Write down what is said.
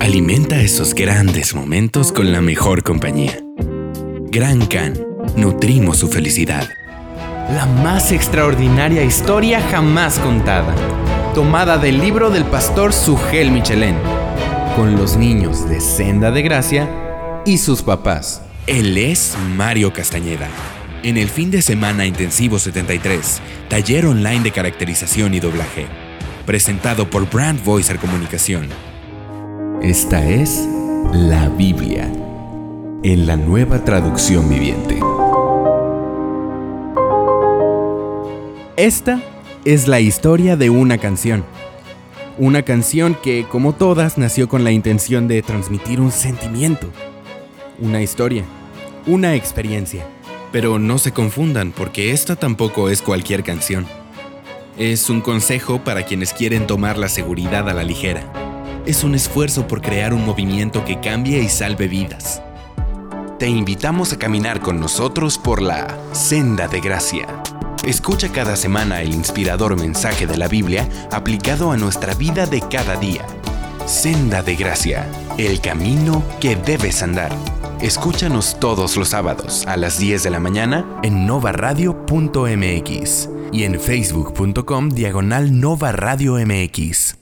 Alimenta esos grandes momentos con la mejor compañía. Gran Can, nutrimos su felicidad. La más extraordinaria historia jamás contada, tomada del libro del pastor Sugel Michelén, con los niños de Senda de Gracia y sus papás. Él es Mario Castañeda. En el fin de semana intensivo 73, taller online de caracterización y doblaje, presentado por Brand Voicer Comunicación. Esta es la Biblia, en la nueva traducción viviente. Esta es la historia de una canción. Una canción que, como todas, nació con la intención de transmitir un sentimiento, una historia, una experiencia. Pero no se confundan porque esta tampoco es cualquier canción. Es un consejo para quienes quieren tomar la seguridad a la ligera. Es un esfuerzo por crear un movimiento que cambie y salve vidas. Te invitamos a caminar con nosotros por la senda de gracia. Escucha cada semana el inspirador mensaje de la Biblia aplicado a nuestra vida de cada día. Senda de Gracia, el camino que debes andar. Escúchanos todos los sábados a las 10 de la mañana en novaradio.mx y en facebook.com diagonal Nova Radio MX.